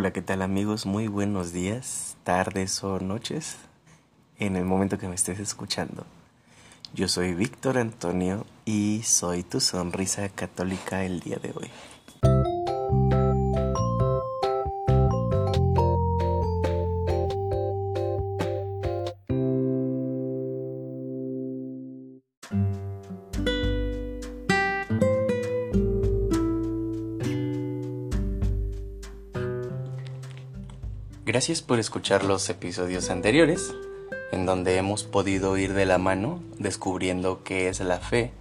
Hola, ¿qué tal amigos? Muy buenos días, tardes o noches, en el momento que me estés escuchando. Yo soy Víctor Antonio y soy tu sonrisa católica el día de hoy. Gracias por escuchar los episodios anteriores, en donde hemos podido ir de la mano descubriendo qué es la fe,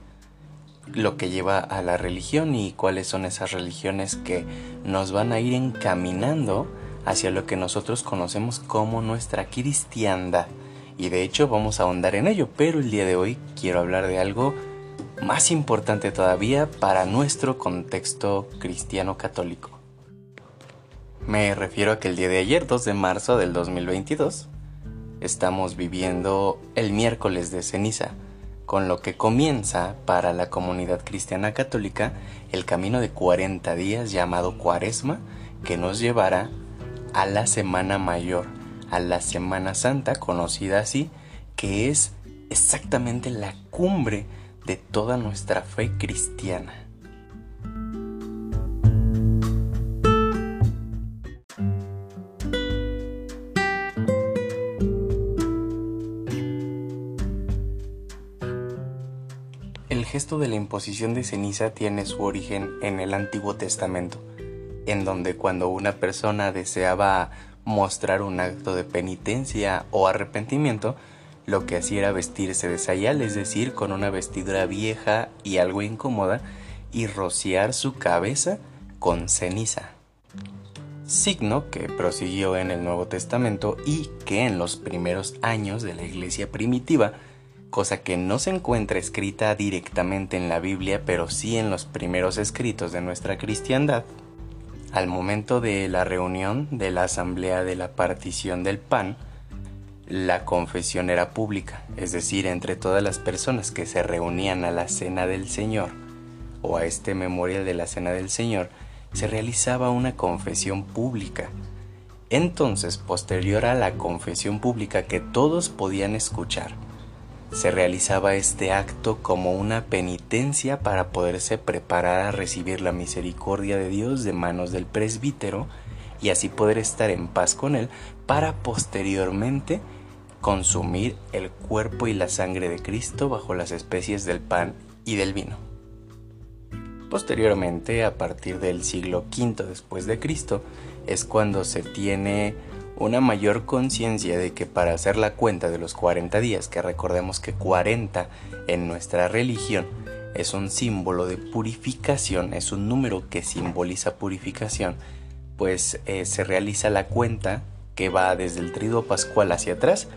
lo que lleva a la religión y cuáles son esas religiones que nos van a ir encaminando hacia lo que nosotros conocemos como nuestra cristiandad. Y de hecho vamos a ahondar en ello, pero el día de hoy quiero hablar de algo más importante todavía para nuestro contexto cristiano católico. Me refiero a que el día de ayer, 2 de marzo del 2022, estamos viviendo el miércoles de ceniza, con lo que comienza para la comunidad cristiana católica el camino de 40 días llamado Cuaresma, que nos llevará a la Semana Mayor, a la Semana Santa, conocida así, que es exactamente la cumbre de toda nuestra fe cristiana. Gesto de la imposición de ceniza tiene su origen en el Antiguo Testamento, en donde cuando una persona deseaba mostrar un acto de penitencia o arrepentimiento, lo que hacía era vestirse de sayal, es decir, con una vestidura vieja y algo incómoda, y rociar su cabeza con ceniza. Signo que prosiguió en el Nuevo Testamento y que en los primeros años de la iglesia primitiva cosa que no se encuentra escrita directamente en la Biblia, pero sí en los primeros escritos de nuestra cristiandad, al momento de la reunión de la asamblea de la partición del pan, la confesión era pública, es decir, entre todas las personas que se reunían a la cena del Señor o a este memorial de la cena del Señor, se realizaba una confesión pública. Entonces, posterior a la confesión pública que todos podían escuchar, se realizaba este acto como una penitencia para poderse preparar a recibir la misericordia de Dios de manos del presbítero y así poder estar en paz con Él para posteriormente consumir el cuerpo y la sangre de Cristo bajo las especies del pan y del vino. Posteriormente, a partir del siglo V después de Cristo, es cuando se tiene una mayor conciencia de que para hacer la cuenta de los 40 días, que recordemos que 40 en nuestra religión es un símbolo de purificación, es un número que simboliza purificación, pues eh, se realiza la cuenta que va desde el triduo pascual hacia atrás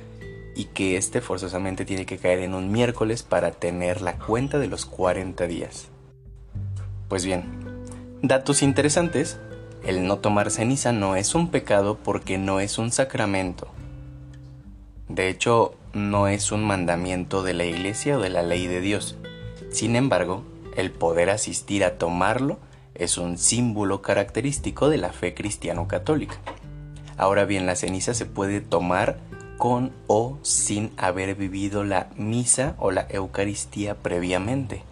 y que este forzosamente tiene que caer en un miércoles para tener la cuenta de los 40 días. Pues bien, datos interesantes el no tomar ceniza no es un pecado porque no es un sacramento. De hecho, no es un mandamiento de la iglesia o de la ley de Dios. Sin embargo, el poder asistir a tomarlo es un símbolo característico de la fe cristiano-católica. Ahora bien, la ceniza se puede tomar con o sin haber vivido la misa o la Eucaristía previamente.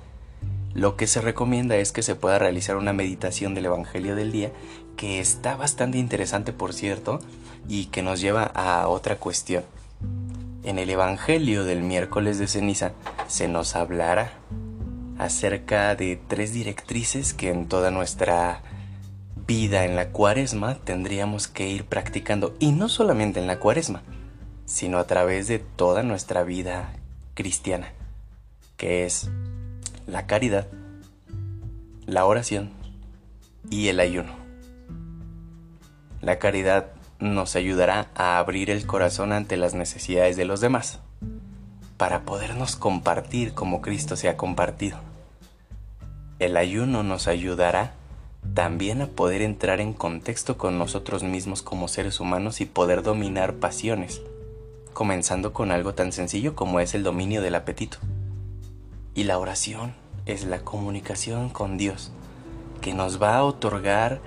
Lo que se recomienda es que se pueda realizar una meditación del Evangelio del día, que está bastante interesante por cierto, y que nos lleva a otra cuestión. En el Evangelio del miércoles de ceniza se nos hablará acerca de tres directrices que en toda nuestra vida en la cuaresma tendríamos que ir practicando, y no solamente en la cuaresma, sino a través de toda nuestra vida cristiana, que es la caridad, la oración y el ayuno. La caridad nos ayudará a abrir el corazón ante las necesidades de los demás, para podernos compartir como Cristo se ha compartido. El ayuno nos ayudará también a poder entrar en contexto con nosotros mismos como seres humanos y poder dominar pasiones, comenzando con algo tan sencillo como es el dominio del apetito. Y la oración es la comunicación con Dios, que nos va a otorgar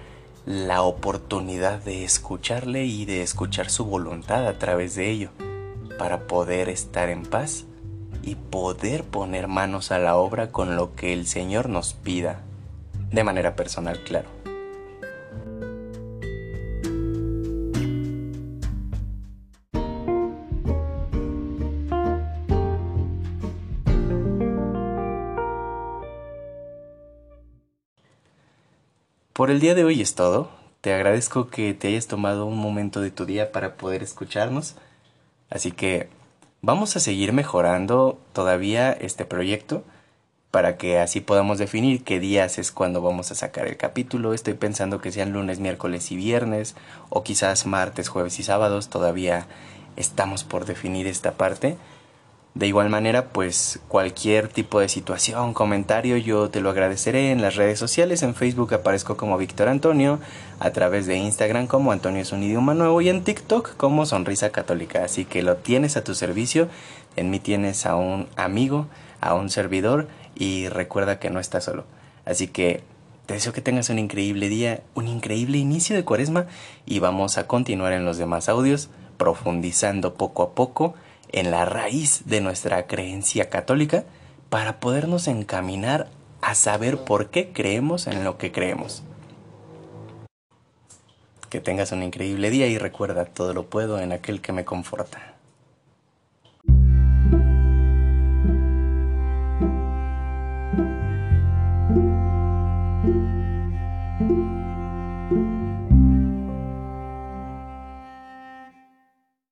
la oportunidad de escucharle y de escuchar su voluntad a través de ello, para poder estar en paz y poder poner manos a la obra con lo que el Señor nos pida, de manera personal, claro. Por el día de hoy es todo. Te agradezco que te hayas tomado un momento de tu día para poder escucharnos. Así que vamos a seguir mejorando todavía este proyecto para que así podamos definir qué días es cuando vamos a sacar el capítulo. Estoy pensando que sean lunes, miércoles y viernes o quizás martes, jueves y sábados. Todavía estamos por definir esta parte. De igual manera, pues cualquier tipo de situación, comentario, yo te lo agradeceré en las redes sociales. En Facebook aparezco como Víctor Antonio, a través de Instagram como Antonio es un idioma nuevo y en TikTok como Sonrisa Católica. Así que lo tienes a tu servicio. En mí tienes a un amigo, a un servidor y recuerda que no estás solo. Así que te deseo que tengas un increíble día, un increíble inicio de cuaresma y vamos a continuar en los demás audios profundizando poco a poco en la raíz de nuestra creencia católica para podernos encaminar a saber por qué creemos en lo que creemos. Que tengas un increíble día y recuerda, todo lo puedo en aquel que me conforta.